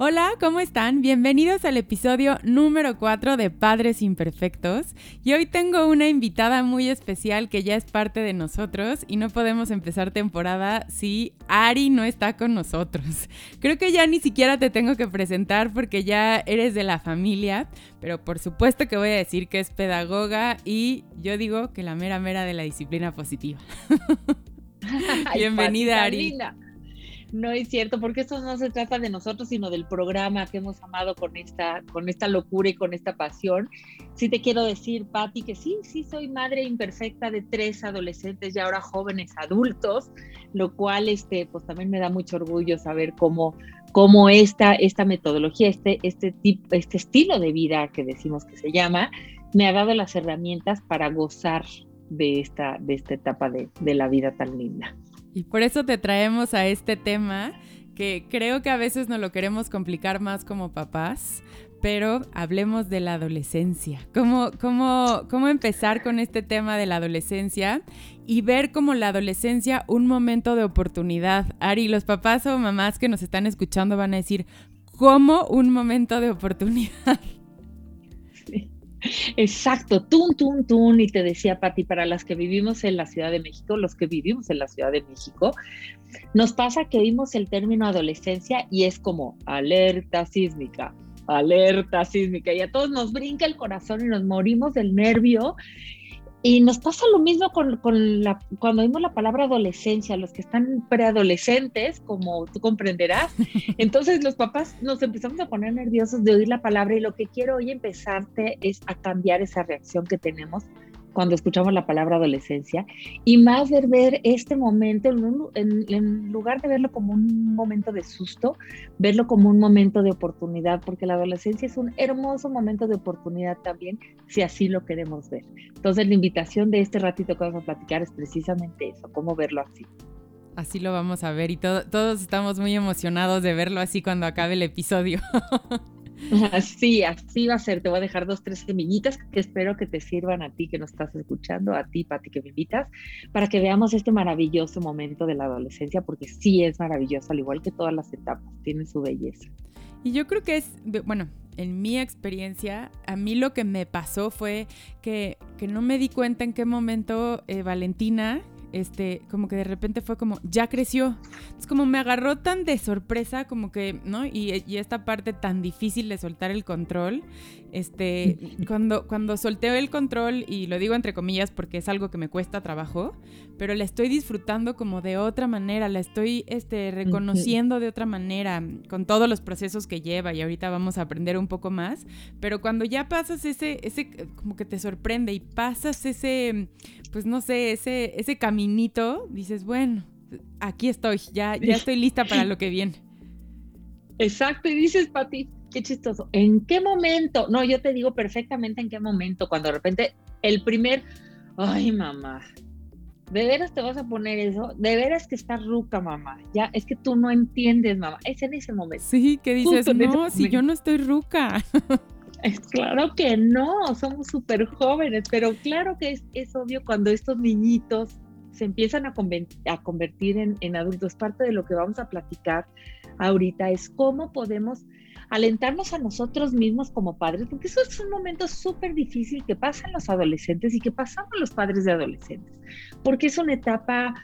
Hola, ¿cómo están? Bienvenidos al episodio número 4 de Padres Imperfectos. Y hoy tengo una invitada muy especial que ya es parte de nosotros y no podemos empezar temporada si Ari no está con nosotros. Creo que ya ni siquiera te tengo que presentar porque ya eres de la familia, pero por supuesto que voy a decir que es pedagoga y yo digo que la mera mera de la disciplina positiva. Bienvenida, Ari. No es cierto, porque esto no se trata de nosotros, sino del programa que hemos amado con esta, con esta locura y con esta pasión. Sí te quiero decir, Patti, que sí, sí soy madre imperfecta de tres adolescentes y ahora jóvenes adultos, lo cual este, pues también me da mucho orgullo saber cómo, cómo esta, esta metodología, este, este, tipo, este estilo de vida que decimos que se llama, me ha dado las herramientas para gozar de esta, de esta etapa de, de la vida tan linda. Y por eso te traemos a este tema que creo que a veces nos lo queremos complicar más como papás, pero hablemos de la adolescencia. ¿Cómo, cómo, cómo empezar con este tema de la adolescencia y ver como la adolescencia un momento de oportunidad? Ari, los papás o mamás que nos están escuchando van a decir, ¿cómo un momento de oportunidad? Exacto, tun, tun, tun. Y te decía, Pati, para las que vivimos en la Ciudad de México, los que vivimos en la Ciudad de México, nos pasa que oímos el término adolescencia y es como alerta sísmica, alerta sísmica. Y a todos nos brinca el corazón y nos morimos del nervio y nos pasa lo mismo con, la, cuando oímos la palabra adolescencia, los que están preadolescentes, como tú comprenderás. Entonces los papás nos empezamos a poner nerviosos de oír la palabra y lo que quiero hoy empezarte es a cambiar esa reacción que tenemos cuando escuchamos la palabra adolescencia y más ver, ver este momento, en, lugar de verlo como un momento de susto, verlo como un momento de oportunidad, porque la adolescencia es un hermoso momento de oportunidad también, si así lo queremos ver. Entonces la invitación de este ratito que vamos a platicar es precisamente eso, cómo verlo así. Así lo vamos a ver y todos estamos muy emocionados de verlo así cuando acabe el episodio. Así, así va a ser. Te voy a dejar dos, tres semillitas que espero que te sirvan a ti que nos estás escuchando, a ti, Pati, que me invitas, para que veamos este maravilloso momento de la adolescencia, porque sí es maravilloso, al igual que todas las etapas, tiene su belleza. Y yo creo que es, bueno, en mi experiencia, a mí lo que me pasó fue que, que no me di cuenta en qué momento eh, Valentina, este, como que de repente fue como, ya creció. Es como me agarró tan de sorpresa, como que, ¿no? Y, y, esta parte tan difícil de soltar el control, este, cuando, cuando solté el control, y lo digo entre comillas porque es algo que me cuesta trabajo, pero la estoy disfrutando como de otra manera, la estoy, este, reconociendo de otra manera, con todos los procesos que lleva, y ahorita vamos a aprender un poco más, pero cuando ya pasas ese, ese, como que te sorprende y pasas ese, pues no sé, ese, ese caminito, dices, bueno, aquí estoy, ya, ya estoy lista para lo que viene. Exacto, y dices, Pati, qué chistoso. ¿En qué momento? No, yo te digo perfectamente en qué momento, cuando de repente el primer, ay, mamá, ¿de veras te vas a poner eso? ¿De veras que estás ruca, mamá? Ya, es que tú no entiendes, mamá. Es en ese momento. Sí, que dices, no, si yo no estoy ruca. Es claro que no, somos súper jóvenes, pero claro que es, es obvio cuando estos niñitos se empiezan a, convertir en, en, adultos. Parte de lo que vamos a platicar ahorita es cómo podemos alentarnos a nosotros mismos como padres, porque eso es un momento súper difícil que pasan los adolescentes y que pasamos los padres de adolescentes, porque es una etapa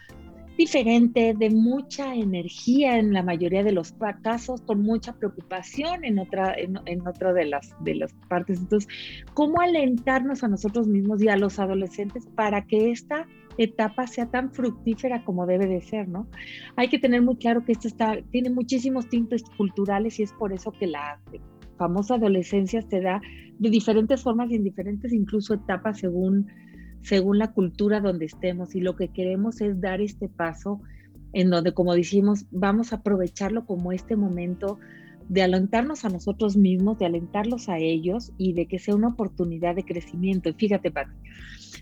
diferente, de mucha energía en la mayoría de los casos, con mucha preocupación en otra, en, en otra de las, de las partes. Entonces, ¿cómo alentarnos a nosotros mismos y a los adolescentes para que esta etapa sea tan fructífera como debe de ser, ¿no? Hay que tener muy claro que esto está, tiene muchísimos tintes culturales y es por eso que la famosa adolescencia se da de diferentes formas y en diferentes incluso etapas según según la cultura donde estemos y lo que queremos es dar este paso en donde, como decimos, vamos a aprovecharlo como este momento de alentarnos a nosotros mismos, de alentarlos a ellos y de que sea una oportunidad de crecimiento. Y fíjate, Pati,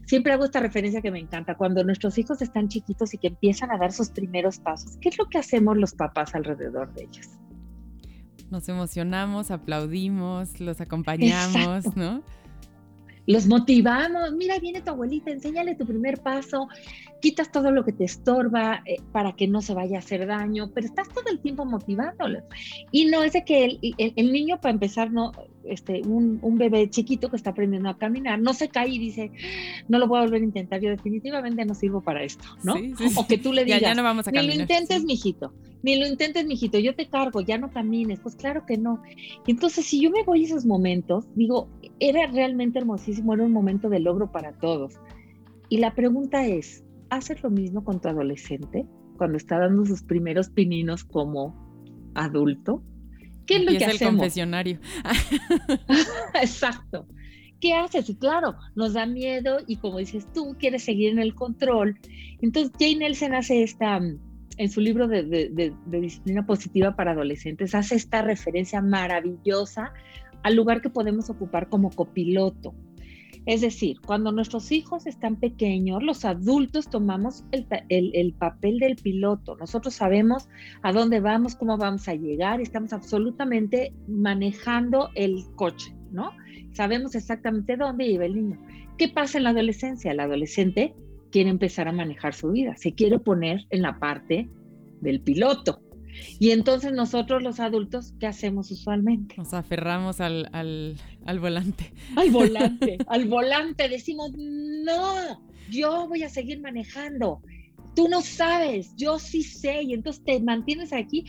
siempre hago esta referencia que me encanta. Cuando nuestros hijos están chiquitos y que empiezan a dar sus primeros pasos, ¿qué es lo que hacemos los papás alrededor de ellos? Nos emocionamos, aplaudimos, los acompañamos, ¿no? Los motivamos, mira, viene tu abuelita, enséñale tu primer paso, quitas todo lo que te estorba eh, para que no se vaya a hacer daño, pero estás todo el tiempo motivándolos. Y no es de que el, el, niño, para empezar, no, este, un, un, bebé chiquito que está aprendiendo a caminar, no se cae y dice, no lo voy a volver a intentar, yo definitivamente no sirvo para esto, ¿no? O que tú le digas, ya, no vamos a ni lo intentes, mijito, ni lo intentes, mijito, yo te cargo, ya no camines, pues claro que no. entonces, si yo me voy a esos momentos, digo, era realmente hermosísimo, era un momento de logro para todos. Y la pregunta es, ¿haces lo mismo con tu adolescente cuando está dando sus primeros pininos como adulto? ¿Qué es lo que el confesionario. Exacto. ¿Qué haces? Y claro, nos da miedo y como dices tú, quieres seguir en el control. Entonces, Jane Nelson hace esta, en su libro de, de disciplina positiva para adolescentes, hace esta referencia maravillosa al lugar que podemos ocupar como copiloto. Es decir, cuando nuestros hijos están pequeños, los adultos tomamos el, papel del piloto. Nosotros sabemos a dónde vamos, cómo vamos a llegar, estamos absolutamente manejando el coche, ¿no? Sabemos exactamente dónde lleva el niño. ¿Qué pasa en la adolescencia? El adolescente quiere empezar a manejar su vida, se quiere poner en la parte del piloto. Y entonces nosotros los adultos, ¿qué hacemos usualmente? Nos aferramos al, volante. Al volante, al volante. Decimos, no, yo voy a seguir manejando. Tú no sabes, yo sí sé. Y entonces te mantienes aquí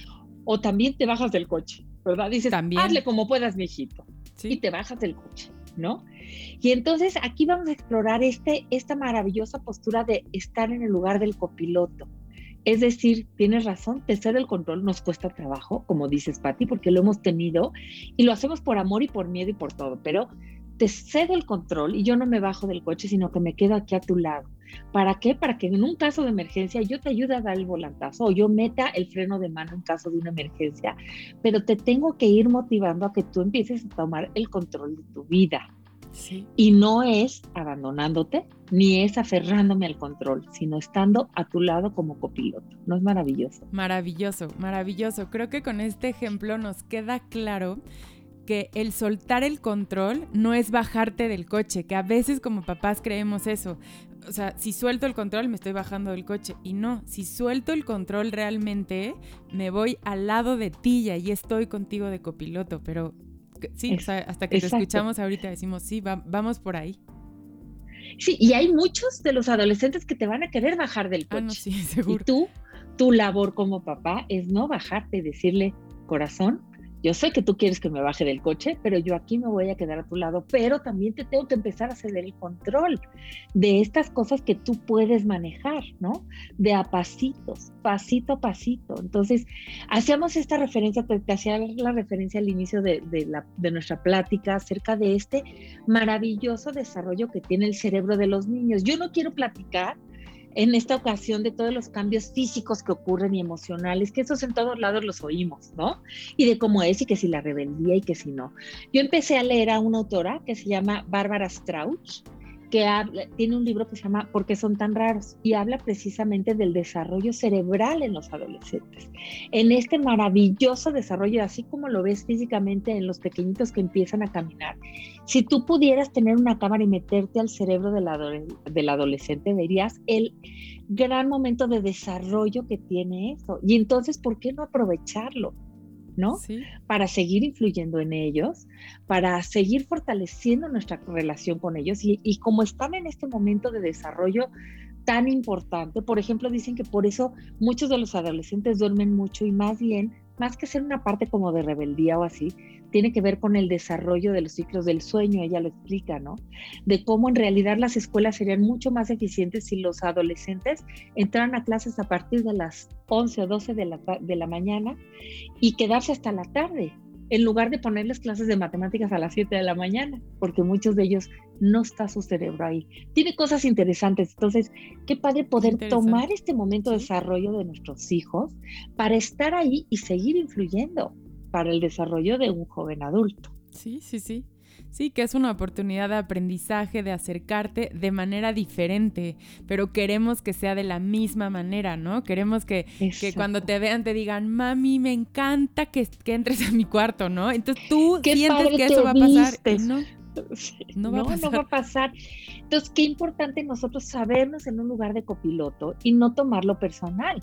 o también te bajas del coche, ¿verdad? Dices, ¿También? hazle como puedas, mijito. Y te bajas del coche, ¿no? Y entonces aquí vamos a explorar este, esta maravillosa postura de estar en el lugar del copiloto es decir, tienes razón, te cede el control nos cuesta trabajo, como dices, Patti, porque lo hemos tenido y lo hacemos por amor y por miedo y por todo, pero te cedo el control y yo no me bajo del coche, sino que me quedo aquí a tu lado. ¿Para qué? Para que en un caso de emergencia yo te ayude a dar el volantazo o yo meta el freno de mano en caso de una emergencia, pero te tengo que ir motivando a que tú empieces a tomar el control de tu vida. Y no es abandonándote, ni es aferrándome al control, sino estando a tu lado como copiloto. ¿No es maravilloso? Maravilloso, maravilloso. Creo que con este ejemplo nos queda claro que el soltar el control no es bajarte del coche, que a veces como papás creemos eso. O sea, si suelto el control me estoy bajando del coche. Y no, si suelto el control realmente me voy al lado de ti y estoy contigo de copiloto. Pero sí, hasta que te escuchamos ahorita decimos, sí, vamos por ahí. Sí, y hay muchos de los adolescentes que te van a querer bajar del ah, coche. sí, seguro. Y tú, tu labor como papá es no bajarte y decirle, corazón, yo sé que tú quieres que me baje del coche, pero yo aquí me voy a quedar a tu lado, pero también te tengo que empezar a ceder el control de estas cosas que tú puedes manejar, ¿no? De a pasitos, pasito a pasito. Entonces, hacíamos esta referencia, te, hacía la referencia al inicio de, de nuestra plática acerca de este maravilloso desarrollo que tiene el cerebro de los niños. Yo no quiero platicar en esta ocasión de todos los cambios físicos que ocurren y emocionales, que esos en todos lados los oímos, ¿no? Y de cómo es y que si la rebeldía y que si no. Yo empecé a leer a una autora que se llama Bárbara Strauch, que tiene un libro que se llama ¿Por qué son tan raros? y habla precisamente del desarrollo cerebral en los adolescentes. En este maravilloso desarrollo, así como lo ves físicamente en los pequeñitos que empiezan a caminar, si tú pudieras tener una cámara y meterte al cerebro del, del adolescente, verías el gran momento de desarrollo que tiene eso. Y entonces, ¿por qué no aprovecharlo? ¿No? Para seguir influyendo en ellos, para seguir fortaleciendo nuestra relación con ellos y, y, como están en este momento de desarrollo tan importante, por ejemplo, dicen que por eso muchos de los adolescentes duermen mucho y más bien, más que ser una parte como de rebeldía o así, tiene que ver con el desarrollo de los ciclos del sueño, ella lo explica, ¿no? De cómo en realidad las escuelas serían mucho más eficientes si los adolescentes entraran a clases a partir de las 11 o 12 de la, de la mañana y quedarse hasta la tarde, en lugar de ponerles clases de matemáticas a las 7 de la mañana, porque muchos de ellos no está su cerebro ahí. Tiene cosas interesantes, entonces, qué padre poder tomar este momento de desarrollo de nuestros hijos para estar ahí y seguir influyendo para el desarrollo de un joven adulto. Sí, sí, sí. Sí, que es una oportunidad de aprendizaje, de acercarte de manera diferente, pero queremos que sea de la misma manera, ¿no? Queremos que, que cuando te vean te digan, mami, me encanta que, que entres a mi cuarto, ¿no? Entonces tú sientes que eso va a pasar. no, no, va, a pasar. Entonces, qué importante nosotros sabernos en un lugar de copiloto y no tomarlo personal,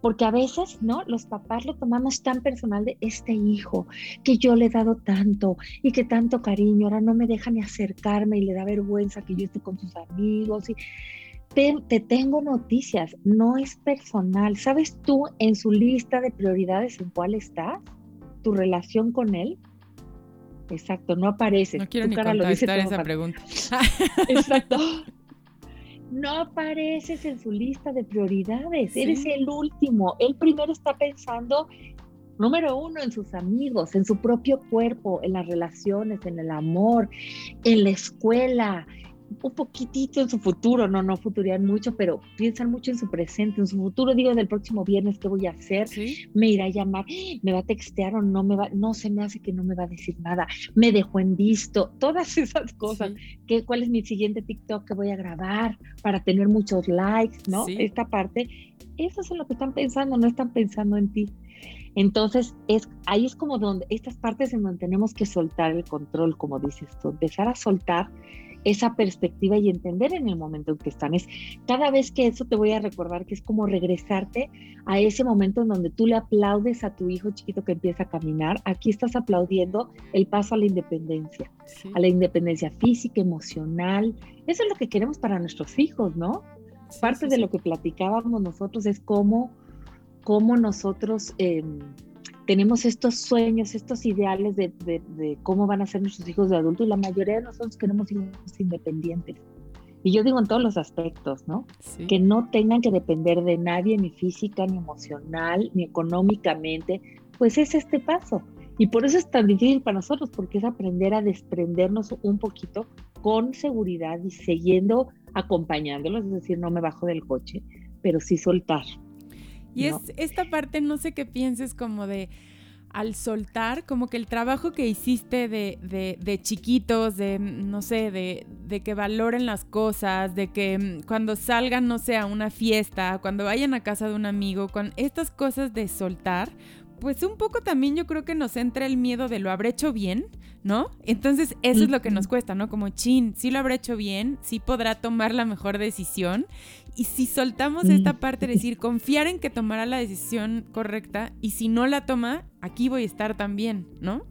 porque a veces, ¿no? Los papás lo tomamos tan personal de este hijo que yo le he dado tanto y que tanto cariño, ahora no me deja ni acercarme y le da vergüenza que yo esté con sus amigos y te, te, tengo noticias, no es personal. ¿Sabes tú en su lista de prioridades en cuál está tu relación con él? Exacto, no aparece. No quiero ni contestar esa pregunta. Exacto. No apareces en su lista de prioridades, eres el último. Él primero está pensando, número uno, en sus amigos, en su propio cuerpo, en las relaciones, en el amor, en la escuela, un poquitito en su futuro, no, no futurían mucho, pero piensan mucho en su presente, en su futuro, digo, del próximo viernes, ¿qué voy a hacer? Me irá a llamar, me va a textear o no me va, no se me hace que no me va a decir nada, me dejó en visto, todas esas cosas, ¿Qué, ¿cuál es mi siguiente TikTok que voy a grabar para tener muchos likes, ¿no? Esta parte, eso es en lo que están pensando, no están pensando en ti. Entonces, es, ahí es como donde estas partes en donde tenemos que soltar el control, como dices tú, empezar a soltar esa perspectiva y entender en el momento en que están. Es cada vez que eso te voy a recordar que es como regresarte a ese momento en donde tú le aplaudes a tu hijo chiquito que empieza a caminar. Aquí estás aplaudiendo el paso a la independencia, a la independencia física, emocional. Eso es lo que queremos para nuestros hijos, ¿no? Parte de lo que platicábamos nosotros es cómo, cómo nosotros... Eh, tenemos estos sueños, estos ideales de, cómo van a ser nuestros hijos de adulto y la mayoría de nosotros queremos hijos independientes. Y yo digo en todos los aspectos, ¿no? Que no tengan que depender de nadie, ni física, ni emocional, ni económicamente. Pues es este paso. Y por eso es tan difícil para nosotros, porque es aprender a desprendernos un poquito con seguridad y siguiendo acompañándolos, es decir, no me bajo del coche, pero sí soltar, y es esta parte, no sé qué pienses como de al soltar, como que el trabajo que hiciste de, de, de chiquitos, de, no sé, de, de, que valoren las cosas, de que mm, cuando salgan, no sé, a una fiesta, cuando vayan a casa de un amigo, con estas cosas de soltar, pues un poco también yo creo que nos entra el miedo de lo habré hecho bien, ¿no? Entonces eso es lo que nos cuesta, ¿no? Como, chin, sí lo habrá hecho bien, sí podrá tomar la mejor decisión. Y si soltamos esta parte de decir, confiar en que tomará la decisión correcta y si no la toma, aquí voy a estar también, ¿no?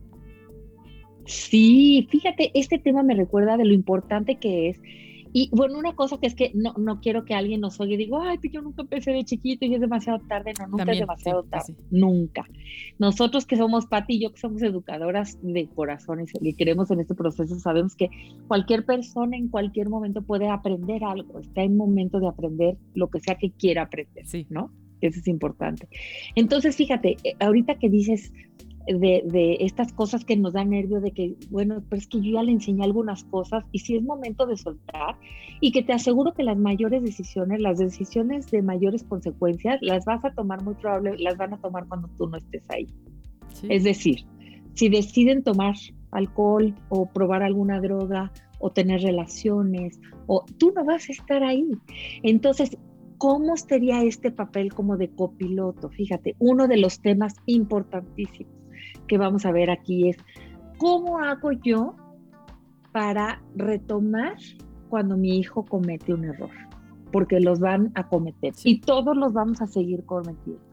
Sí, fíjate, este tema me recuerda de lo importante que es y bueno, una cosa que es que no, no quiero que alguien nos oiga y digo, ay, pues yo nunca empecé de chiquito y es demasiado tarde. No, nunca es demasiado tarde. Nunca. Nosotros que somos Pati y yo que somos educadoras de corazones y creemos en este proceso, sabemos que cualquier persona en cualquier momento puede aprender algo. Está en momento de aprender lo que sea que quiera aprender, sí. ¿no? Eso es importante. Entonces, fíjate, eh, ahorita que dices, de, estas cosas que nos da nervio de que, bueno, pero es que yo ya le enseñé algunas cosas y si es momento de soltar y que te aseguro que las mayores decisiones, las decisiones de mayores consecuencias, las vas a tomar muy probable, las van a tomar cuando tú no estés ahí. Es decir, si deciden tomar alcohol o probar alguna droga o tener relaciones, o tú no vas a estar ahí. Entonces, ¿cómo sería este papel como de copiloto? Fíjate, uno de los temas importantísimos que vamos a ver aquí es cómo hago yo para retomar cuando mi hijo comete un error, porque los van a cometer y todos los vamos a seguir cometiendo.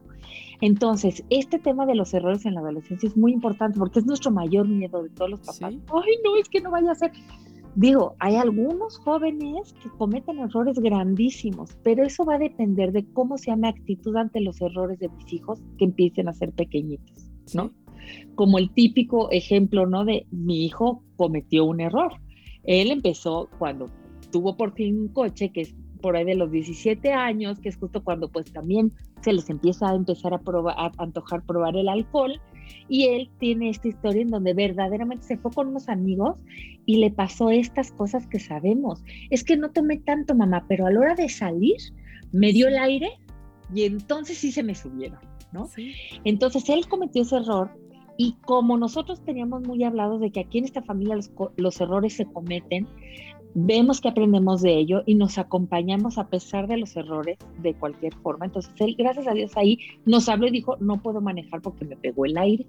Entonces, este tema de los errores en la adolescencia es muy importante porque es nuestro mayor miedo de todos los papás. Ay, no, es que no vaya a ser. Digo, hay algunos jóvenes que cometen errores grandísimos, pero eso va a depender de cómo sea mi actitud ante los errores de mis hijos que empiecen a ser pequeñitos, ¿no? Como el típico ejemplo, ¿no? De mi hijo cometió un error. Él empezó cuando tuvo por fin un coche, que es por ahí de los 17 años, que es justo cuando pues también se les empieza a empezar a, probar, a antojar probar el alcohol. Y él tiene esta historia en donde verdaderamente se fue con unos amigos y le pasó estas cosas que sabemos. Es que no tomé tanto, mamá, pero a la hora de salir me dio el aire y entonces sí se me subieron, ¿no? Entonces él cometió ese error Y como nosotros teníamos muy hablado de que aquí en esta familia los, errores se cometen, vemos que aprendemos de ello y nos acompañamos a pesar de los errores de cualquier forma. Entonces él, gracias a Dios, ahí nos habló y dijo, no puedo manejar porque me pegó el aire.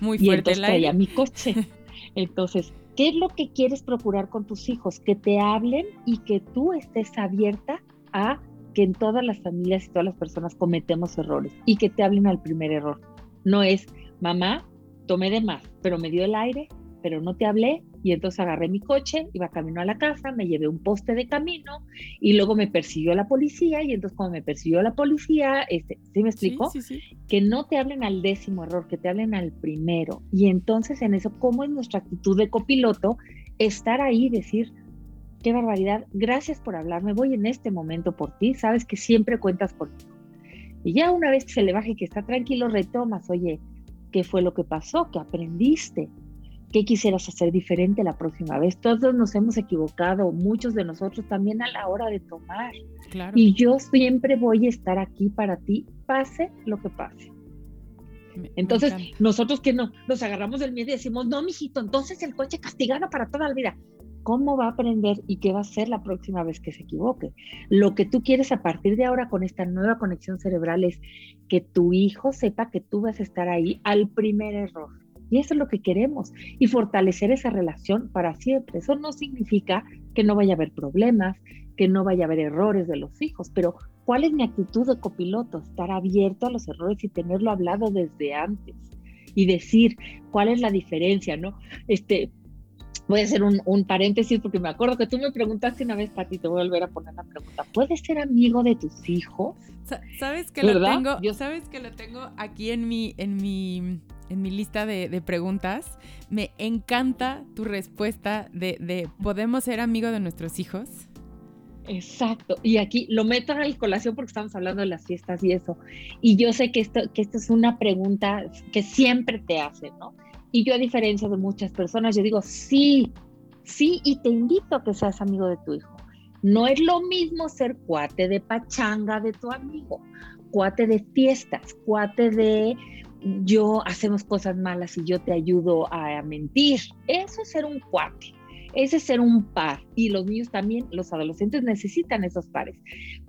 Muy fuerte y el aire. mi coche. Entonces, ¿qué es lo que quieres procurar con tus hijos? Que te hablen y que tú estés abierta a que en todas las familias y todas las personas cometemos errores y que te hablen al primer error. No es, mamá, tomé de más, pero me dio el aire, pero no te hablé y entonces agarré mi coche, iba camino a la casa, me llevé un poste de camino y luego me persiguió la policía y entonces cuando me persiguió la policía, este, ¿sí me explico? Que no te hablen al décimo error, que te hablen al primero. Y entonces en eso, ¿cómo es nuestra actitud de copiloto? Estar ahí y decir, qué barbaridad, gracias por hablarme, voy en este momento por ti, sabes que siempre cuentas conmigo. Y ya una vez que se le baje y que está tranquilo, retomas, oye, ¿qué fue lo que pasó? ¿Qué aprendiste? ¿Qué quisieras hacer diferente la próxima vez? Todos nos hemos equivocado, muchos de nosotros también a la hora de tomar. Y yo siempre voy a estar aquí para ti, pase lo que pase. Entonces, nosotros que no nos agarramos del miedo y decimos, no, mijito, entonces el coche castigado para toda la vida cómo va a aprender y qué va a hacer la próxima vez que se equivoque. Lo que tú quieres a partir de ahora con esta nueva conexión cerebral es que tu hijo sepa que tú vas a estar ahí al primer error. Y eso es lo que queremos. Y fortalecer esa relación para siempre. Eso no significa que no vaya a haber problemas, que no vaya a haber errores de los hijos, pero ¿cuál es mi actitud de copiloto? Estar abierto a los errores y tenerlo hablado desde antes y decir cuál es la diferencia, ¿no? Este, voy a hacer un, paréntesis porque me acuerdo que tú me preguntaste una vez, Pati, te voy a volver a poner la pregunta. ¿Puedes ser amigo de tus hijos? Sabes que lo tengo, Yo... sabes que lo tengo aquí en mi, en mi, en mi lista de, preguntas. Me encanta tu respuesta de, de ¿podemos ser amigos de nuestros hijos? Exacto. Y aquí lo meto a la colación porque estamos hablando de las fiestas y eso. Y yo sé que esto, que esto es una pregunta que siempre te hacen, ¿no? Y yo a diferencia de muchas personas, yo digo, sí, sí, y te invito a que seas amigo de tu hijo. No es lo mismo ser cuate de pachanga de tu amigo, cuate de fiestas, cuate de yo hacemos cosas malas y yo te ayudo a mentir. Eso es ser un cuate. Ese es ser un par. Y los niños también, los adolescentes necesitan esos pares.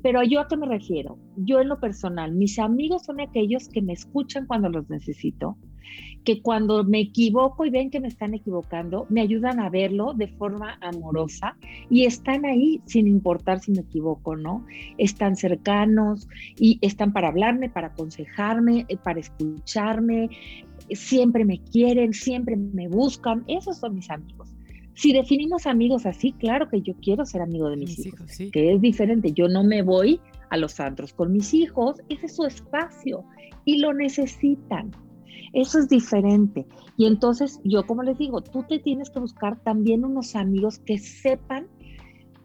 Pero yo a qué me refiero? Yo en lo personal, mis amigos son aquellos que me escuchan cuando los necesito, que cuando me equivoco y ven que me están equivocando, me ayudan a verlo de forma amorosa y están ahí sin importar si me equivoco, ¿no? Están cercanos y están para hablarme, para aconsejarme, eh, para escucharme, siempre me quieren, siempre me buscan, esos son mis amigos. Si definimos amigos así, claro que yo quiero ser amigo de mis, hijos, que es diferente. Yo no me voy a los antros con mis hijos, ese es su espacio y lo necesitan. Eso es diferente. Y entonces yo, como les digo, tú te tienes que buscar también unos amigos que sepan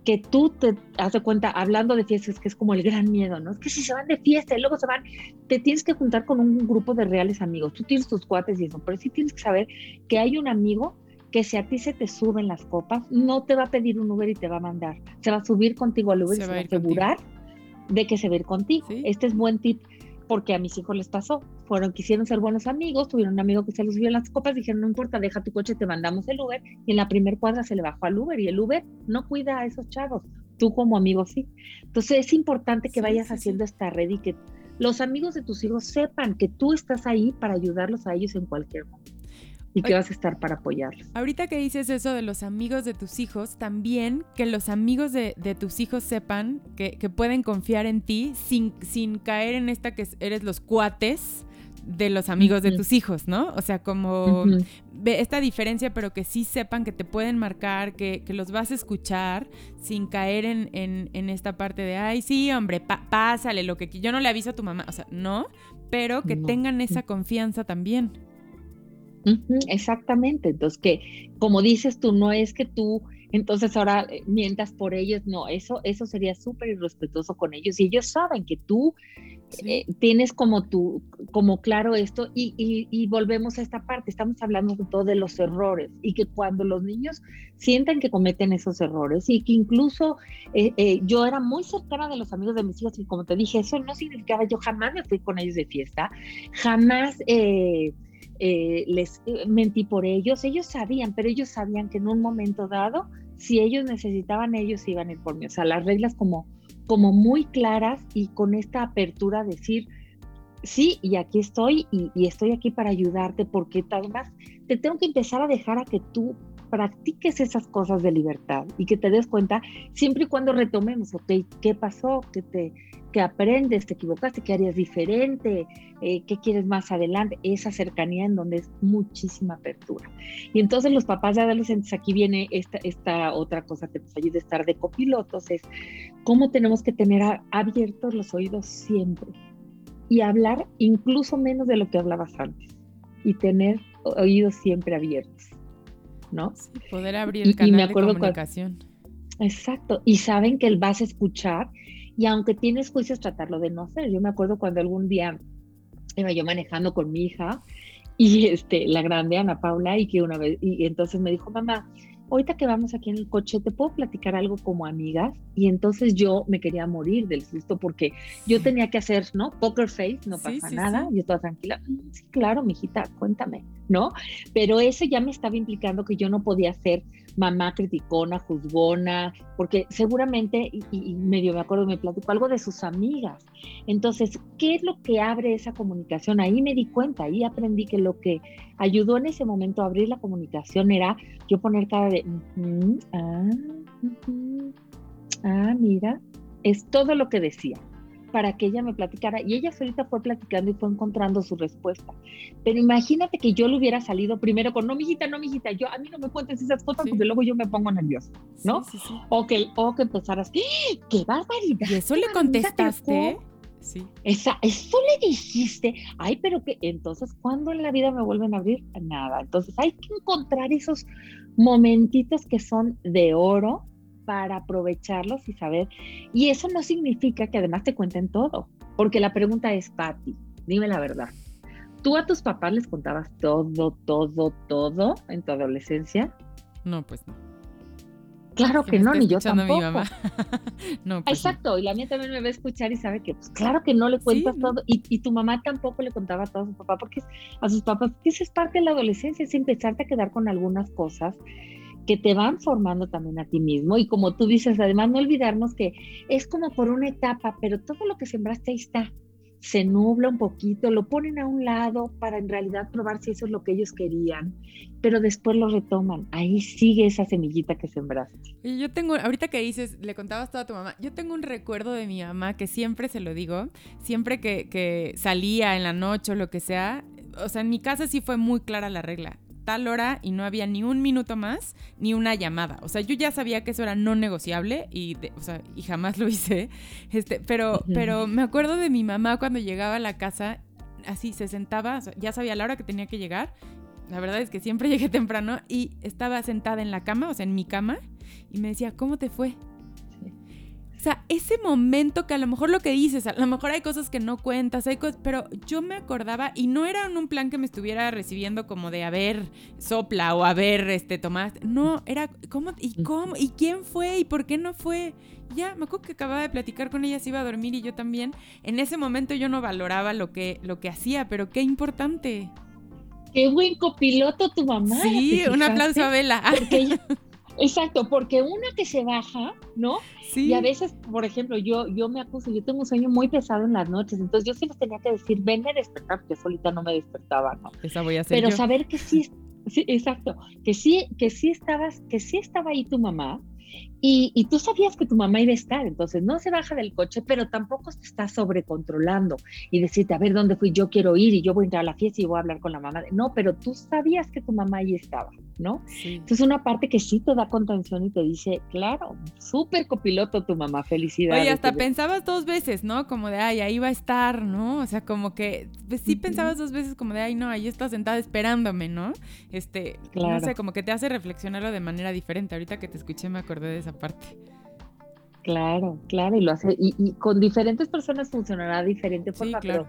que tú te hace cuenta, hablando de fiestas, que es como el gran miedo, ¿no? Es que si se van de fiesta y luego se van, te tienes que juntar con un grupo de reales amigos. Tú tienes tus cuates y eso, pero sí tienes que saber que hay un amigo que si a ti se te suben las copas, no te va a pedir un Uber y te va a mandar. Se va a subir contigo al Uber y se va a asegurar de que se va a ir contigo. Este es buen tip porque a mis hijos les pasó. Fueron, quisieron ser buenos amigos, tuvieron un amigo que se les subió las copas, dijeron, no importa, deja tu coche, te mandamos el Uber. Y en la primer cuadra se le bajó al Uber y el Uber no cuida a esos chavos. Tú como amigo sí. Entonces es importante que vayas haciendo esta red y que los amigos de tus hijos sepan que tú estás ahí para ayudarlos a ellos en cualquier momento y que vas a estar para apoyarlos. Ahorita que dices eso de los amigos de tus hijos, también que los amigos de, tus hijos sepan que, pueden confiar en ti sin, sin caer en esta que eres los cuates de los amigos de tus hijos, ¿no? O sea, como esta diferencia, pero que sí sepan que te pueden marcar, que, los vas a escuchar sin caer en, en, esta parte de, ay, sí, hombre, pásale, lo que yo no le aviso a tu mamá, o sea, no, pero que tengan esa confianza también. Exactamente, entonces que como dices tú, no es que tú entonces ahora eh, mientas por ellos, no, eso, eso sería súper irrespetuoso con ellos. Y ellos saben que tú eh, tienes como tú, como claro esto y, volvemos a esta parte, estamos hablando todo de los errores y que cuando los niños sientan que cometen esos errores y que incluso eh, yo era muy cercana de los amigos de mis hijos y como te dije, eso no significaba yo jamás me fui con ellos de fiesta, jamás eh, les eh, mentí por ellos, ellos sabían, pero ellos sabían que en un momento dado, si ellos necesitaban, ellos iban a ir por mí. O sea, las reglas como, como muy claras y con esta apertura decir, sí, y aquí estoy y, y estoy aquí para ayudarte porque además te tengo que empezar a dejar a que tú practiques esas cosas de libertad y que te des cuenta siempre y cuando retomemos, ok, ¿qué pasó? ¿Qué, te, qué aprendes? ¿Te equivocaste? ¿Qué harías diferente? Eh, ¿Qué quieres más adelante? Esa cercanía en donde es muchísima apertura. Y entonces los papás de adolescentes, aquí viene esta, esta otra cosa que nos ayuda a estar de copilotos, es cómo tenemos que tener abiertos los oídos siempre y hablar incluso menos de lo que hablabas antes y tener oídos siempre abiertos. ¿no? poder abrir el canal de comunicación. exacto, y saben que él vas a escuchar y aunque tienes juicios, tratarlo de no hacer. Yo me acuerdo cuando algún día iba yo manejando con mi hija y este, la grande Ana Paula y que una vez, y entonces me dijo, mamá, ahorita que vamos aquí en el coche, ¿te puedo platicar algo como amigas? Y entonces yo me quería morir del susto porque yo tenía que hacer, ¿no? Poker face, no pasa nada, yo estaba tranquila. Sí, claro, mijita, cuéntame, ¿no? Pero eso ya me estaba implicando que yo no podía ser mamá criticona, juzgona, porque seguramente, y, medio me acuerdo, me platicó algo de sus amigas. Entonces, ¿qué es lo que abre esa comunicación? Ahí me di cuenta, ahí aprendí que lo que ayudó en ese momento a abrir la comunicación era yo poner cara de, ah, ah, mira, es todo lo que decía para que ella me platicara y ella solita fue platicando y fue encontrando su respuesta. Pero imagínate que yo le hubiera salido primero con, no, mijita, no, mijita, yo, a mí no me cuentes esas cosas porque luego yo me pongo nerviosa, ¿no? o, que, o que empezaras, ¡Ah! ¡qué barbaridad! ¿Y eso le contestaste? Sí. Esa, eso le dijiste, ay, pero que entonces, ¿cuándo en la vida me vuelven a abrir? Nada. Entonces hay que encontrar esos momentitos que son de oro para aprovecharlos y saber. Y eso no significa que además te cuenten todo, porque la pregunta es, Patti, dime la verdad. ¿Tú a tus papás les contabas todo, todo, todo en tu adolescencia? No, pues no. Claro que, no, ni yo tampoco. Mi mamá. no, pues Exacto, y la mía también me va a escuchar y sabe que, pues claro que no le cuentas todo, y, y, tu mamá tampoco le contaba todo a su papá, porque a sus papás, porque eso es parte de la adolescencia, es empezarte a quedar con algunas cosas que te van formando también a ti mismo. Y como tú dices, además no olvidarnos que es como por una etapa, pero todo lo que sembraste ahí está. Se nubla un poquito, lo ponen a un lado para en realidad probar si eso es lo que ellos querían, pero después lo retoman. Ahí sigue esa semillita que sembraste. Y yo tengo, ahorita que dices, le contabas todo a tu mamá, yo tengo un recuerdo de mi mamá que siempre se lo digo, siempre que, que salía en la noche o lo que sea, o sea, en mi casa sí fue muy clara la regla tal hora y no había ni un minuto más ni una llamada. O sea, yo ya sabía que eso era no negociable y, o sea, y jamás lo hice. Este, pero, pero me acuerdo de mi mamá cuando llegaba a la casa, así se sentaba, ya sabía la hora que tenía que llegar. La verdad es que siempre llegué temprano y estaba sentada en la cama, o sea, en mi cama, y me decía, ¿cómo te fue? Sea, ese momento que a lo mejor lo que dices, a lo mejor hay cosas que no cuentas, hay cosas, pero yo me acordaba y no era en un plan que me estuviera recibiendo como de a ver, sopla o a ver, este, Tomás. No, era cómo y cómo y quién fue y por qué no fue. Ya, me acuerdo que acababa de platicar con ella, se iba a dormir y yo también. En ese momento yo no valoraba lo que, lo que hacía, pero qué importante. Qué buen copiloto tu mamá. Sí, un aplauso a Vela. Exacto, porque una que se baja, ¿no? Sí. Y a veces, por ejemplo, yo, yo me acuso, yo tengo un sueño muy pesado en las noches, entonces yo sí les tenía que decir, venme a despertar, porque solita no me despertaba, ¿no? Esa voy a hacer Pero saber que sí, sí, exacto, que sí, que sí estabas, que sí estaba ahí tu mamá, y, tú sabías que tu mamá iba a estar, entonces no se baja del coche, pero tampoco se está sobrecontrolando y decirte, a ver, ¿dónde fui? Yo quiero ir y yo voy a entrar a la fiesta y voy a hablar con la mamá. No, pero tú sabías que tu mamá ahí estaba, ¿no? Entonces una parte que sí te da contención y te dice, claro, súper copiloto tu mamá, felicidades. Oye, hasta pensabas dos veces, ¿no? Como de, ay, ahí va a estar, ¿no? O sea, como que, pues sí pensabas dos veces como de, ay, no, ahí está sentada esperándome, ¿no? Este, no sé, como que te hace reflexionarlo de manera diferente. Ahorita que te escuché me acordé de esa parte. Claro, claro, y lo hace, y, con diferentes personas funcionará de diferente forma, pero,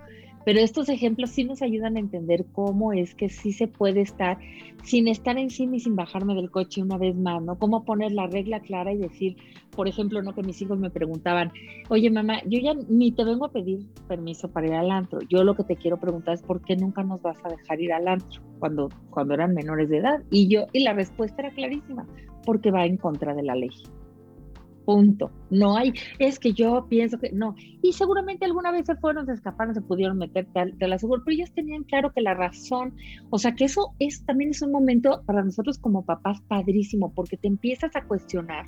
Pero estos ejemplos sí nos ayudan a entender cómo es que sí se puede estar sin estar encima y sin bajarme del coche una vez más, ¿no? Cómo poner la regla clara y decir, por ejemplo, no que mis hijos me preguntaban, oye mamá, yo ya ni te vengo a pedir permiso para ir al antro, yo lo que te quiero preguntar es por qué nunca nos vas a dejar ir al antro cuando, cuando eran menores de edad. Y yo, y la respuesta era clarísima, porque va en contra de la ley. Punto. No hay, es que yo pienso que no. Y seguramente alguna vez se fueron, se escaparon, se pudieron meter, te, la seguro, pero ellos tenían claro que la razón, o sea, que eso es también es un momento para nosotros como papás padrísimo, porque te empiezas a cuestionar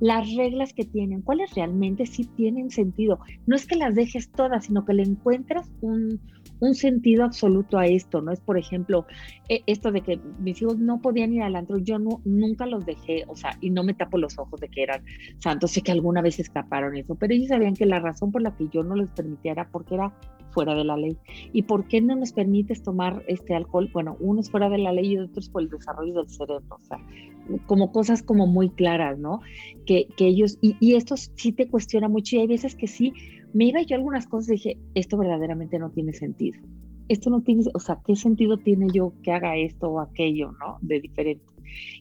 las reglas que tienen, cuáles realmente sí tienen sentido. No es que las dejes todas, sino que le encuentras un, un sentido absoluto a esto, ¿no? Es, por ejemplo, e, esto de que mis hijos no podían ir al antro, yo no, nunca los dejé, o sea, y no me tapo los ojos de que eran santos, sé que alguna vez escaparon eso, pero ellos sabían que la razón por la que yo no les permitía era porque era fuera de la ley. ¿Y por qué no nos permites tomar este alcohol? Bueno, unos fuera de la ley y otros por el desarrollo del cerebro, o sea, como cosas como muy claras, ¿no? Que, que ellos, y, y, esto sí te cuestiona mucho y hay veces que sí, me iba yo algunas cosas y dije, esto verdaderamente no tiene sentido. Esto no tiene, o sea, ¿qué sentido tiene yo que haga esto o aquello, ¿no? De diferente.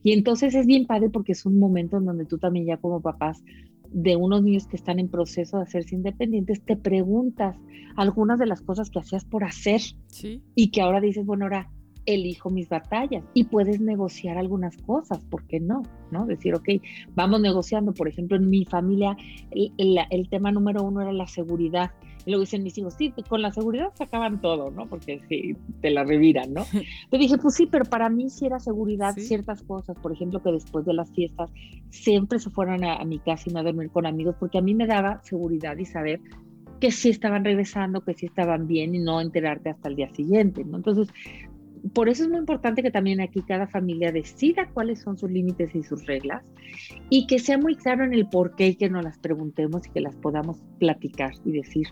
Y entonces es bien padre porque es un momento en donde tú también ya como papás de unos niños que están en proceso de hacerse independientes, te preguntas algunas de las cosas que hacías por hacer y que ahora dices, bueno, ahora elijo mis batallas y puedes negociar algunas cosas, ¿por qué no? ¿No? Decir, ok, vamos negociando. Por ejemplo, en mi familia el, tema número uno era la seguridad. Y luego dicen mis hijos, sí, con la seguridad se acaban todo, ¿no? Porque sí, te la reviran, ¿no? Pero dije, pues sí, pero para mí sí era seguridad ciertas cosas. Por ejemplo, que después de las fiestas siempre se fueran a, a mi casa y no a dormir con amigos, porque a mí me daba seguridad y saber que sí estaban regresando, que sí estaban bien y no enterarte hasta el día siguiente, ¿no? Entonces, por eso es muy importante que también aquí cada familia decida cuáles son sus límites y sus reglas y que sea muy claro en el por qué y que nos las preguntemos y que las podamos platicar y decir,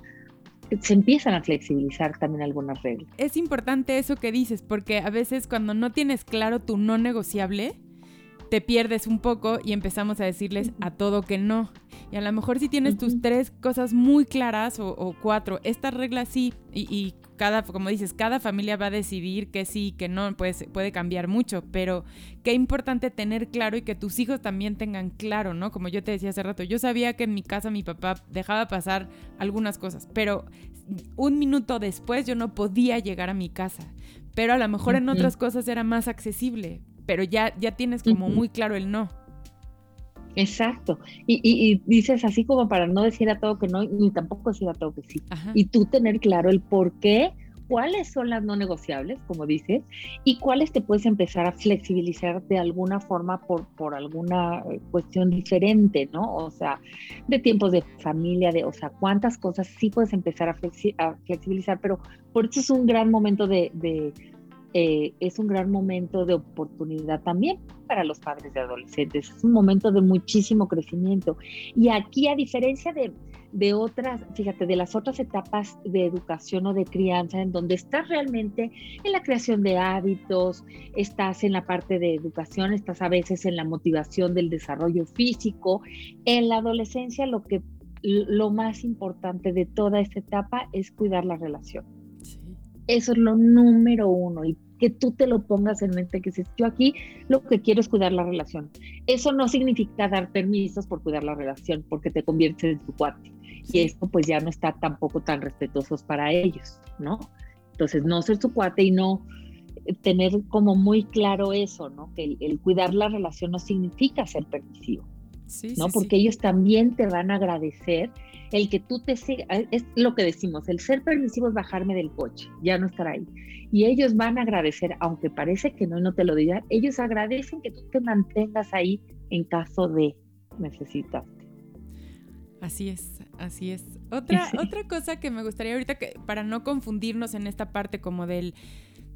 se empiezan a flexibilizar también algunas reglas. Es importante eso que dices, porque a veces cuando no tienes claro tu no negociable, te pierdes un poco y empezamos a decirles a todo que no. Y a lo mejor si tienes tus tres cosas muy claras o, cuatro, estas reglas sí, y, cada, como dices, cada familia va a decidir que sí, que no, pues puede cambiar mucho, pero qué importante tener claro y que tus hijos también tengan claro, ¿no? Como yo te decía hace rato, yo sabía que en mi casa mi papá dejaba pasar algunas cosas, pero un minuto después yo no podía llegar a mi casa, pero a lo mejor en otras cosas era más accesible, pero ya, ya tienes como muy claro el no. Exacto. Y, dices así como para no decir a todo que no, ni tampoco decir a todo que sí. Y tú tener claro el por qué, cuáles son las no negociables, como dices, y cuáles te puedes empezar a flexibilizar de alguna forma por, por alguna eh, cuestión diferente, ¿no? O sea, de tiempos de familia, de, o sea, cuántas cosas sí puedes empezar a, flexibilizar, pero por eso es un gran momento de eh, es un gran momento de oportunidad también para los padres de adolescentes. Es un momento de muchísimo crecimiento. Y aquí, a diferencia de, de otras, fíjate, de las otras etapas de educación o de crianza, en donde estás realmente en la creación de hábitos, estás en la parte de educación, estás a veces en la motivación del desarrollo físico. En la adolescencia, lo que lo más importante de toda esta etapa es cuidar la relación eso es lo número uno y que tú te lo pongas en mente, que si yo aquí lo que quiero es cuidar la relación. Eso no significa dar permisos por cuidar la relación, porque te conviertes en tu cuate. Y esto pues ya no está tampoco tan respetuosos para ellos, ¿no? Entonces, no ser su cuate y no tener como muy claro eso, ¿no? Que el cuidar la relación no significa ser permisivo. ¿no? Porque ellos también te van a agradecer el que tú te sigas, es lo que decimos, el ser permisivo es bajarme del coche, ya no estar ahí. Y ellos van a agradecer, aunque parece que no, no te lo digan, ellos agradecen que tú te mantengas ahí en caso de necesitarte. Así es, así es. Otra, otra cosa que me gustaría ahorita, que, para no confundirnos en esta parte como del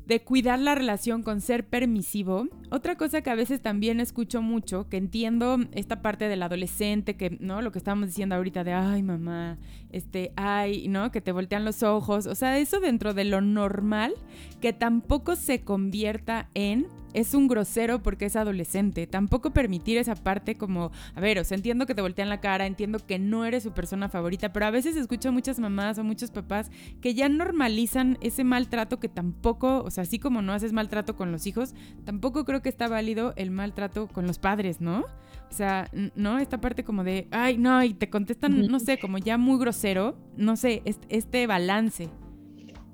de cuidar la relación con ser permisivo. Otra cosa que a veces también escucho mucho, que entiendo esta parte del adolescente, que, ¿no? Lo que estábamos diciendo ahorita de, ay, mamá, este, ay, ¿no? Que te voltean los ojos. O sea, eso dentro de lo normal, que tampoco se convierta en es un grosero porque es adolescente. Tampoco permitir esa parte como, a ver, o sea, entiendo que te voltean la cara, entiendo que no eres su persona favorita, pero a veces escucho a muchas mamás o muchos papás que ya normalizan ese maltrato que tampoco, o sea, así como no haces maltrato con los hijos, tampoco creo que está válido el maltrato con los padres, ¿no? O sea, ¿no? Esta parte como de, ay, no, y te contestan, no sé, como ya muy grosero, no sé, este balance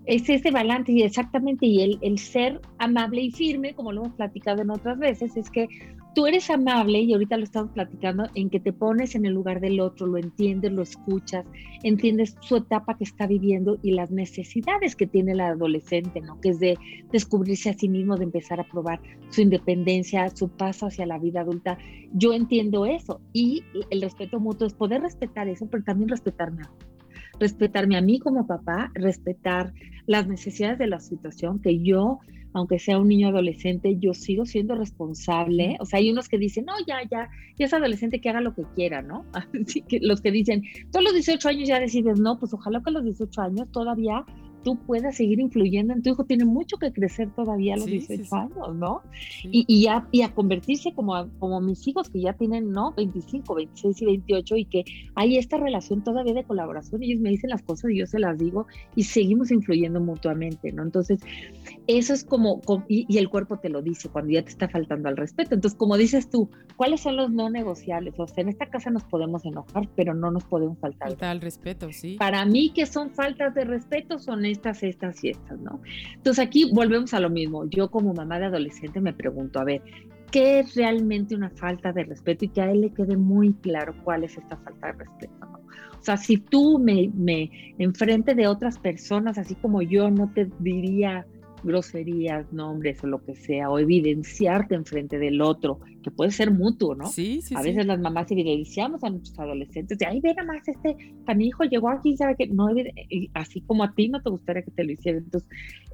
es ese balance y exactamente, y el, el, ser amable y firme, como lo hemos platicado en otras veces, es que tú eres amable y ahorita lo estamos platicando en que te pones en el lugar del otro, lo entiendes, lo escuchas, entiendes su etapa que está viviendo y las necesidades que tiene el adolescente, ¿no? Que es de descubrirse a sí mismo, de empezar a probar su independencia, su paso hacia la vida adulta. Yo entiendo eso y el respeto mutuo es poder respetar eso, pero también respetarme a respetarme a mí como papá, respetar las necesidades de la situación, que yo, aunque sea un niño adolescente, yo sigo siendo responsable. O sea, hay unos que dicen, no, ya, ya, ya es adolescente que haga lo que quiera, ¿no? Así que los que dicen, todos los 18 años ya decides, no, pues ojalá que a los 18 años todavía tú puedas seguir influyendo en tu hijo. Tiene mucho que crecer todavía a los 18 años, ¿no? Y, y, ya, y a convertirse como, como mis hijos que ya tienen, ¿no? 25, 26 y 28 y que hay esta relación todavía de colaboración. Ellos me dicen las cosas y yo se las digo y seguimos influyendo mutuamente, ¿no? Entonces, eso es como, y, y el cuerpo te lo dice cuando ya te está faltando al respeto. Entonces, como dices tú, ¿cuáles son los no negociables? O sea, en esta casa nos podemos enojar, pero no nos podemos faltar. Falta al respeto, sí. Para mí, que son faltas de respeto? Son estas, estas y estas, ¿no? Entonces aquí volvemos a lo mismo. Yo como mamá de adolescente me pregunto, a ver, ¿qué es realmente una falta de respeto? Y que a él le quede muy claro cuál es esta falta de respeto, ¿no? O sea, si tú me, me enfrente de otras personas, así como yo no te diría groserías, nombres o lo que sea, o evidenciarte enfrente del otro, que puede ser mutuo, ¿no? Sí, sí. A veces las mamás evidenciamos a nuestros adolescentes de, ay, ve nada más, este hijo llegó aquí, sabe que no, así como a ti no te gustaría que te lo hicieran. Entonces,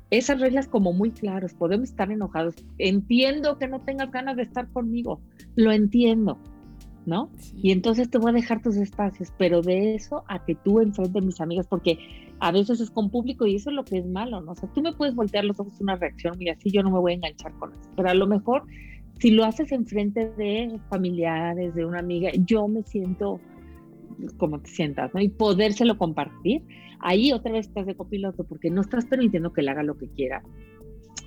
esas reglas como muy claras, podemos estar enojados. Entiendo que no tengas ganas de estar conmigo, lo entiendo, ¿no? Y entonces te voy a dejar tus espacios, pero de eso a que tú enfrentes a mis amigas, porque a veces es con público y eso es lo que es malo, ¿no? O sea, tú me puedes voltear los ojos una reacción y así yo no me voy a enganchar con eso, pero a lo mejor si lo haces enfrente de familiares, de una amiga, yo me siento como te sientas, ¿no? Y podérselo compartir, ahí otra vez estás de copiloto porque no estás permitiendo que él haga lo que quiera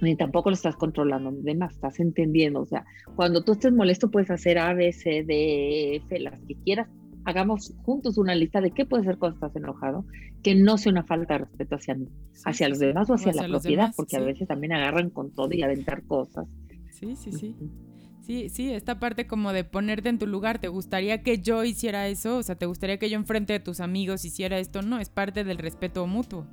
ni tampoco lo estás controlando, además estás entendiendo, o sea, cuando tú estés molesto puedes hacer A, B, C, D, F, las que quieras, hagamos juntos una lista de qué puede ser cuando estás enojado, que no sea una falta de respeto hacia mí, hacia los demás o hacia, la propiedad, porque a veces también agarran con todo y aventar cosas. Sí, sí, sí. Sí, sí, esta parte como de ponerte en tu lugar, ¿te gustaría que yo hiciera eso? O sea, ¿te gustaría que yo enfrente de tus amigos hiciera esto? No, es parte del respeto mutuo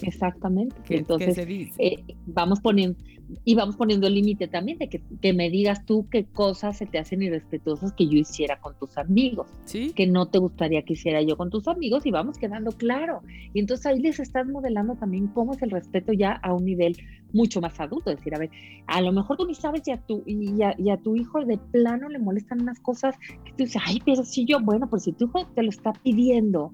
exactamente. Entonces, eh, vamos poniendo, y vamos poniendo el límite también de que, me digas tú qué cosas se te hacen irrespetuosas que yo hiciera con tus amigos, que no te gustaría que hiciera yo con tus amigos, y vamos quedando claro. Y entonces ahí les estás modelando también cómo es el respeto ya a un nivel mucho más adulto. Es decir, a ver, a lo mejor tú ni sabes y a tu, y a, y a tu hijo de plano le molestan unas cosas que tú dices, ay, pero si yo, bueno, pues si tu hijo te lo está pidiendo,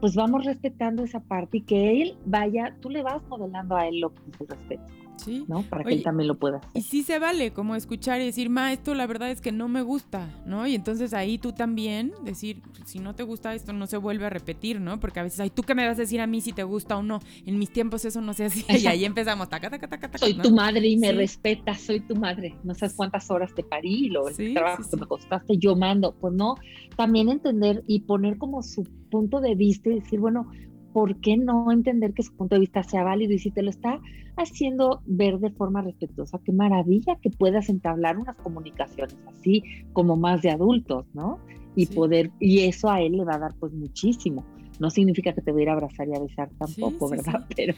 pues vamos respetando esa parte y que él vaya, tú le vas modelando a él lo que es el respeto. Sí. ¿no? Para que él también lo pueda hacer. Y sí se vale como escuchar y decir, ma, esto la verdad es que no me gusta, ¿no? Y entonces ahí tú también decir, si no te gusta esto no se vuelve a repetir, ¿no? Porque a veces, ay, ¿tú qué me vas a decir a mí si te gusta o no? En mis tiempos eso no se hacía y ahí empezamos, taca, taca, taca, Soy tu madre y me respetas, soy tu madre. No sabes cuántas horas te parí, lo el trabajo que me costaste, yo mando. Pues no, también entender y poner como su punto de vista y decir, bueno, ¿por qué no entender que su punto de vista sea válido? Y si te lo está haciendo ver de forma respetuosa, qué maravilla que puedas entablar unas comunicaciones así como más de adultos, ¿no? Y poder, y eso a él le va a dar pues muchísimo no significa que te voy a ir a abrazar y a besar tampoco, ¿verdad? Pero,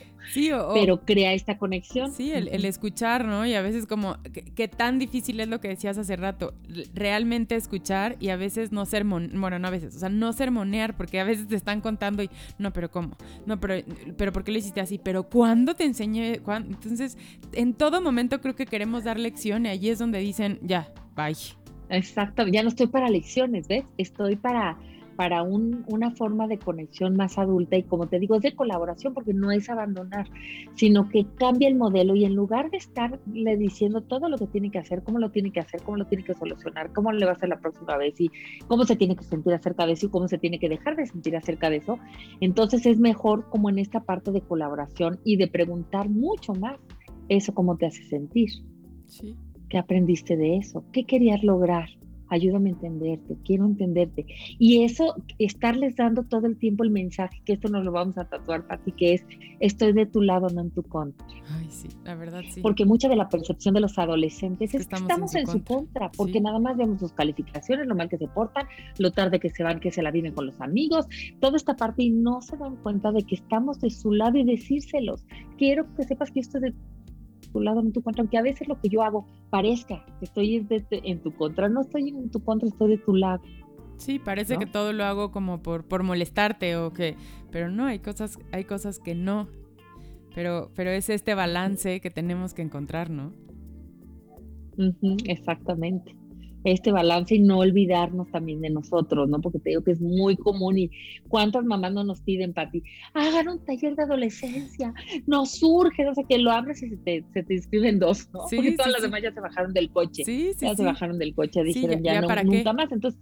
pero crea esta conexión. Sí, el, escuchar, ¿no? Y a veces como, ¿qué, tan difícil es lo que decías hace rato? Realmente escuchar y a veces no ser, bueno, no a veces, o sea, no sermonear, porque a veces te están contando y, no, pero ¿cómo? No, pero, pero ¿por qué lo hiciste así? Pero ¿cuándo te enseñé? Entonces, en todo momento creo que queremos dar lección y allí es donde dicen, ya, bye. Exacto, ya no estoy para lecciones, ¿ves? Estoy para para una forma de conexión más adulta y como te digo, es de colaboración porque no es abandonar, sino que cambia el modelo y en lugar de estarle diciendo todo lo que tiene que hacer, cómo lo tiene que hacer, cómo lo tiene que solucionar, cómo le va a hacer la próxima vez y cómo se tiene que sentir acerca de eso y cómo se tiene que dejar de sentir acerca de eso, entonces es mejor como en esta parte de colaboración y de preguntar mucho más eso cómo te hace sentir. Sí. ¿Qué aprendiste de eso? ¿Qué querías lograr? Ayúdame a entenderte, quiero entenderte. Y eso, estarles dando todo el tiempo el mensaje, que esto nos lo vamos a tatuar, ti, que es, estoy de tu lado, no en tu contra. Ay, sí, la verdad, sí. Porque mucha de la percepción de los adolescentes es, que estamos, en, su, contra, porque nada más vemos sus calificaciones, lo mal que se portan, lo tarde que se van, que se la viven con los amigos, toda esta parte y no se dan cuenta de que estamos de su lado y decírselos. Quiero que sepas que esto es de tu lado, en tu contra, aunque a veces lo que yo hago parezca que estoy en tu contra, no estoy en tu contra, estoy de tu lado. Sí, parece que todo lo hago como por, por molestarte o que, pero no, hay cosas, hay cosas que no. Pero, pero es este balance que tenemos que encontrar, ¿no? exactamente este balance y no olvidarnos también de nosotros, ¿no? Porque te digo que es muy común y cuántas mamás no nos piden, Pati, hagan un taller de adolescencia, nos surge, no sé, que lo abres y se te, se te inscriben dos, ¿no? Porque todas las demás ya se bajaron del coche, sí, ya se bajaron del coche, dijeron ya, no, nunca más, entonces...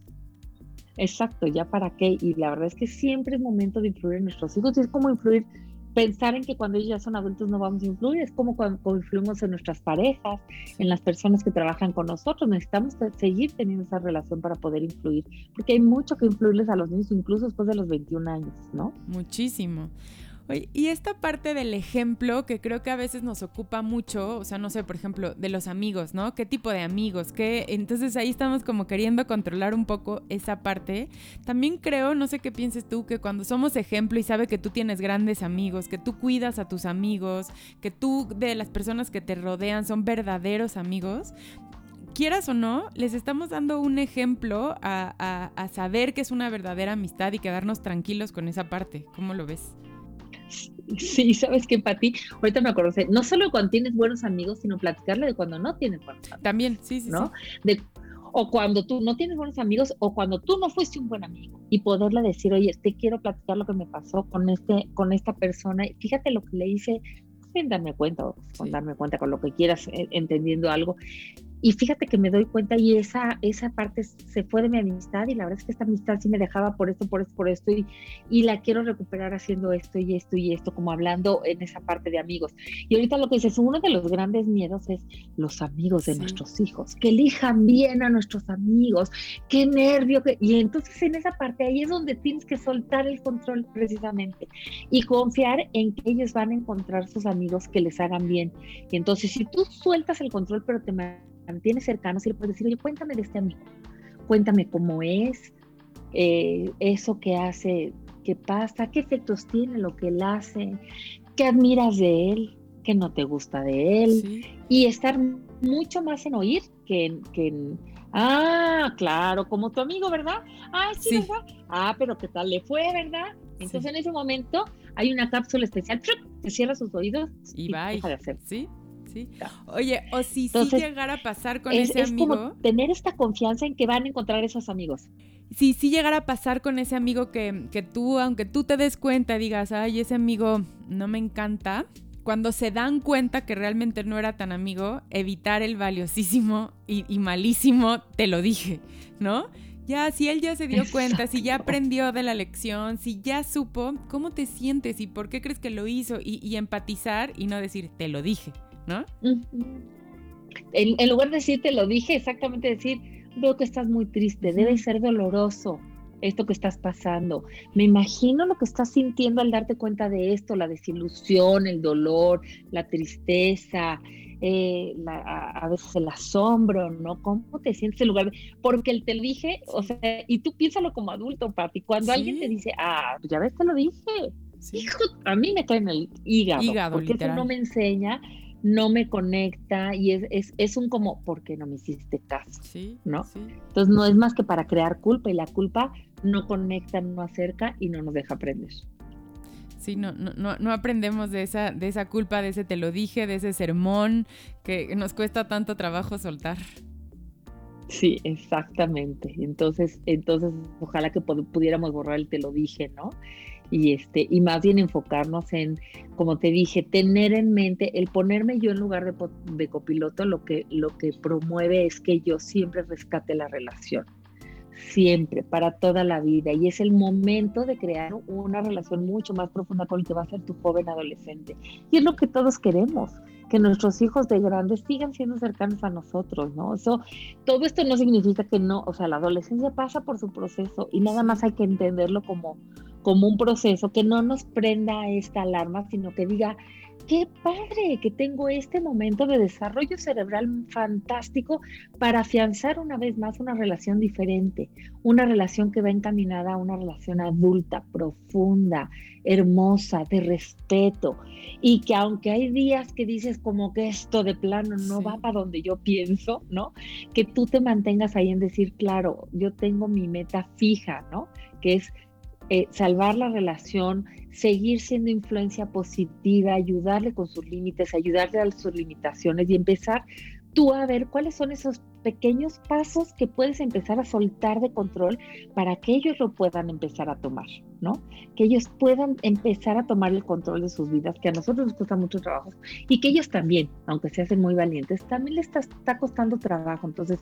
Exacto, ya para qué. Y la verdad es que siempre es momento de influir en nuestros hijos y es como influir pensar en que cuando ellos ya son adultos no vamos a influir, es como cuando, influimos en nuestras parejas, en las personas que trabajan con nosotros, necesitamos seguir teniendo esa relación para poder influir, porque hay mucho que influirles a los niños, incluso después de los 21 años, ¿no? Muchísimo y esta parte del ejemplo que creo que a veces nos ocupa mucho, o sea, no sé, por ejemplo, de los amigos, ¿no? ¿Qué tipo de amigos? ¿Qué? Entonces ahí estamos como queriendo controlar un poco esa parte. También creo, no sé qué pienses tú, que cuando somos ejemplo y sabe que tú tienes grandes amigos, que tú cuidas a tus amigos, que tú de las personas que te rodean son verdaderos amigos, quieras o no, les estamos dando un ejemplo a, a saber que es una verdadera amistad y quedarnos tranquilos con esa parte. ¿Cómo lo ves? Sí, sabes que Pati, ahorita me acuerdo, no solo cuando tienes buenos amigos, sino platicarle de cuando no tienes buenos amigos. También, sí, sí. ¿no? De, o cuando tú no tienes buenos amigos o cuando tú no fuiste un buen amigo y poderle decir, oye, te quiero platicar lo que me pasó con este, con esta persona, fíjate lo que le hice, sin darme cuenta o con darme cuenta con lo que quieras, eh, entendiendo algo. Y fíjate que me doy cuenta y esa, esa parte se fue de mi amistad y la verdad es que esta amistad sí me dejaba por esto, por esto, por esto y, y la quiero recuperar haciendo esto y esto y esto, como hablando en esa parte de amigos. Y ahorita lo que dices, uno de los grandes miedos es los amigos de nuestros hijos, que elijan bien a nuestros amigos, qué nervio. Que... Y entonces en esa parte ahí es donde tienes que soltar el control precisamente y confiar en que ellos van a encontrar sus amigos que les hagan bien. Y entonces si tú sueltas el control pero te mantiene cercano, si le puedes decir, oye, cuéntame de este amigo, cuéntame cómo es, eh, eso que hace, qué pasa, qué efectos tiene lo que él hace, qué admiras de él, qué no te gusta de él, y estar mucho más en oír que en, que ah, claro, como tu amigo, ¿verdad? Ah, sí, ¿verdad? Ah, pero ¿qué tal le fue, verdad? Entonces en ese momento hay una cápsula especial, que cierra sus oídos y, va deja de hacer. Sí, Oye, o si sí llegara a pasar con ese amigo. Como tener esta confianza en que van a encontrar esos amigos. Si sí llegara a pasar con ese amigo que, que tú, aunque tú te des cuenta, digas, ay, ese amigo no me encanta, cuando se dan cuenta que realmente no era tan amigo, evitar el valiosísimo y, y, malísimo, te lo dije, ¿no? Ya, si él ya se dio cuenta, si ya aprendió de la lección, si ya supo, ¿cómo te sientes y por qué crees que lo hizo? Y, y empatizar y no decir, te lo dije, ¿no? En, lugar de decir, te lo dije, exactamente decir, veo que estás muy triste, debe ser doloroso esto que estás pasando. Me imagino lo que estás sintiendo al darte cuenta de esto, la desilusión, el dolor, la tristeza, eh, a, veces el asombro, ¿no? ¿Cómo te sientes en lugar de, porque te lo dije, o sea, y tú piénsalo como adulto, papi, cuando alguien te dice, ah, pues ya ves, te lo dije, hijo, a mí me cae en el hígado, porque eso no me enseña no me conecta y es, es, es un como, ¿por qué no me hiciste caso? Sí, ¿No? Entonces no es más que para crear culpa y la culpa no conecta, no acerca y no nos deja aprender. Sí, no, no, no, aprendemos de esa, de esa culpa, de ese te lo dije, de ese sermón que nos cuesta tanto trabajo soltar. Sí, exactamente. Entonces, entonces, ojalá que pudiéramos borrar el te lo dije, ¿no? Y este, y más bien enfocarnos en, como te dije, tener en mente, el ponerme yo en lugar de, de copiloto, lo que, lo que promueve es que yo siempre rescate la relación siempre, para toda la vida. Y es el momento de crear una relación mucho más profunda con el que va a ser tu joven adolescente. Y es lo que todos queremos, que nuestros hijos de grandes sigan siendo cercanos a nosotros, ¿no? Eso, todo esto no significa que no, o sea, la adolescencia pasa por su proceso y nada más hay que entenderlo como, como un proceso que no nos prenda esta alarma, sino que diga, qué padre que tengo este momento de desarrollo cerebral fantástico para afianzar una vez más una relación diferente, una relación que va encaminada a una relación adulta, profunda, hermosa, de respeto, y que aunque hay días que dices como que esto de plano no va para donde yo pienso, ¿no? Que tú te mantengas ahí en decir, claro, yo tengo mi meta fija, ¿no? Que es eh, salvar la relación, seguir siendo influencia positiva, ayudarle con sus límites, ayudarle a sus limitaciones y empezar tú a ver cuáles son esos pequeños pasos que puedes empezar a soltar de control para que ellos lo puedan empezar a tomar, ¿no? Que ellos puedan empezar a tomar el control de sus vidas, que a nosotros nos cuesta mucho trabajo y que ellos también, aunque se hacen muy valientes, también les está, está costando trabajo. Entonces,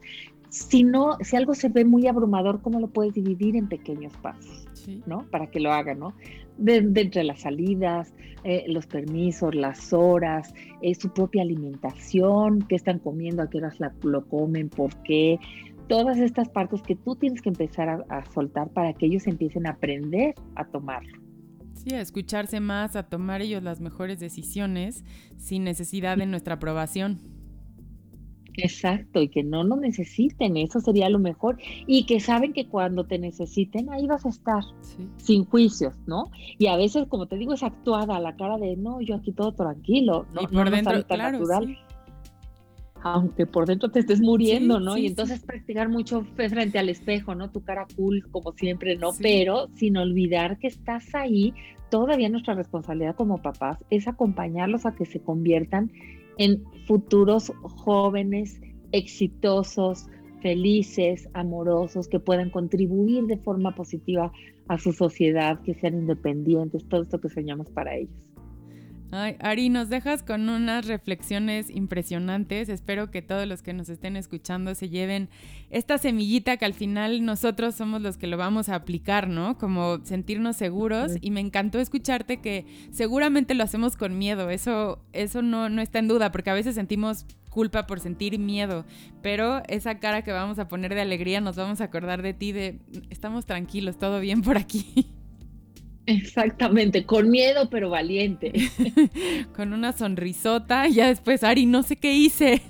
si no, si algo se ve muy abrumador, ¿cómo lo puedes dividir en pequeños pasos, ¿no? Para que lo hagan, ¿no? de, entre las salidas, eh, los permisos, las horas, eh, su propia alimentación, qué están comiendo, a qué horas lo comen, por qué, todas estas partes que tú tienes que empezar a, a soltar para que ellos empiecen a aprender a tomarlo. Sí, a escucharse más, a tomar ellos las mejores decisiones sin necesidad de nuestra aprobación. Exacto, y que no nos necesiten, eso sería lo mejor. Y que saben que cuando te necesiten, ahí vas a estar, sin juicios, ¿no? Y a veces, como te digo, es actuada a la cara de, no, yo aquí todo tranquilo, no, y por dentro, tan natural. Aunque por dentro te estés muriendo, ¿no? y entonces practicar mucho frente al espejo, ¿no? Tu cara cool, como siempre, ¿no? Pero sin olvidar que estás ahí, todavía nuestra responsabilidad como papás es acompañarlos a que se conviertan en futuros jóvenes exitosos, felices, amorosos, que puedan contribuir de forma positiva a su sociedad, que sean independientes, todo esto que soñamos para ellos. Ay, Ari, nos dejas con unas reflexiones impresionantes. Espero que todos los que nos estén escuchando se lleven esta semillita que al final nosotros somos los que lo vamos a aplicar, ¿no? Como sentirnos seguros. Y me encantó escucharte que seguramente lo hacemos con miedo. Eso, eso no, no está en duda, porque a veces sentimos culpa por sentir miedo, pero esa cara que vamos a poner de alegría nos vamos a acordar de ti, de estamos tranquilos, todo bien por aquí. Exactamente, con miedo pero valiente. con una sonrisota y ya después, Ari, no sé qué hice.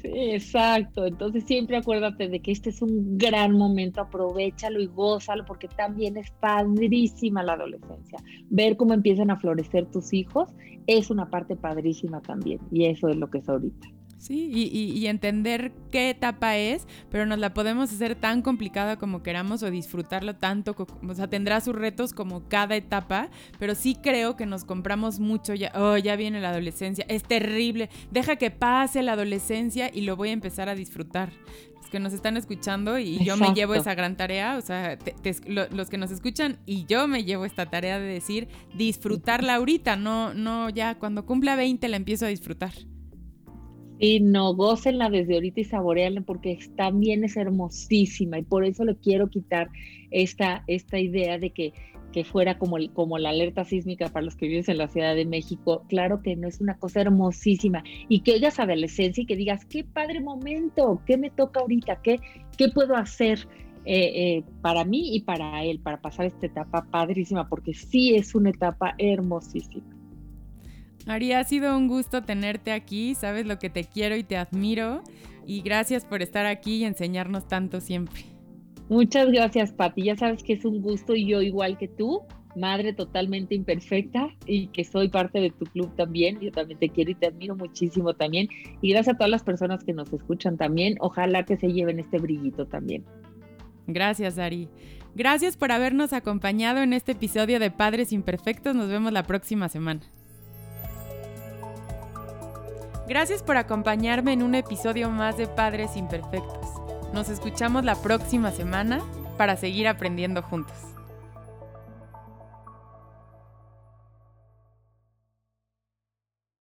Sí, exacto. Entonces siempre acuérdate de que este es un gran momento, aprovechalo y gózalo porque también es padrísima la adolescencia. Ver cómo empiezan a florecer tus hijos es una parte padrísima también y eso es lo que es ahorita. Sí, y, entender qué etapa es, pero nos la podemos hacer tan complicada como queramos o disfrutarlo tanto, o sea, tendrá sus retos como cada etapa, pero sí creo que nos compramos mucho, ya, oh, ya viene la adolescencia, es terrible, deja que pase la adolescencia y lo voy a empezar a disfrutar Los que nos están escuchando y yo me llevo esa gran tarea, o sea, los que nos escuchan y yo me llevo esta tarea de decir disfrutarla ahorita, no, no ya cuando cumpla 20 la empiezo a disfrutar. Y no, gócenla desde ahorita y saborearla porque también es hermosísima y por eso le quiero quitar esta, esta idea de que, que fuera como, como la alerta sísmica para los que viven en la Ciudad de México. Claro que no es una cosa hermosísima y que oigas adolescencia y que digas, qué padre momento, qué me toca ahorita, qué, qué puedo hacer. Eh, eh, para mí y para él, para pasar esta etapa padrísima, porque sí es una etapa hermosísima. Ari, ha sido un gusto tenerte aquí, sabes lo que te quiero y te admiro y gracias por estar aquí y enseñarnos tanto siempre. Muchas gracias, Pati. Ya sabes que es un gusto y yo igual que tú, madre totalmente imperfecta y que soy parte de tu club también. Yo también te quiero y te admiro muchísimo también. Y gracias a todas las personas que nos escuchan también. Ojalá que se lleven este brillito también. Gracias, Ari. Gracias por habernos acompañado en este episodio de Padres Imperfectos. Nos vemos la próxima semana. Gracias por acompañarme en un episodio más de Padres Imperfectos. Nos escuchamos la próxima semana para seguir aprendiendo juntos.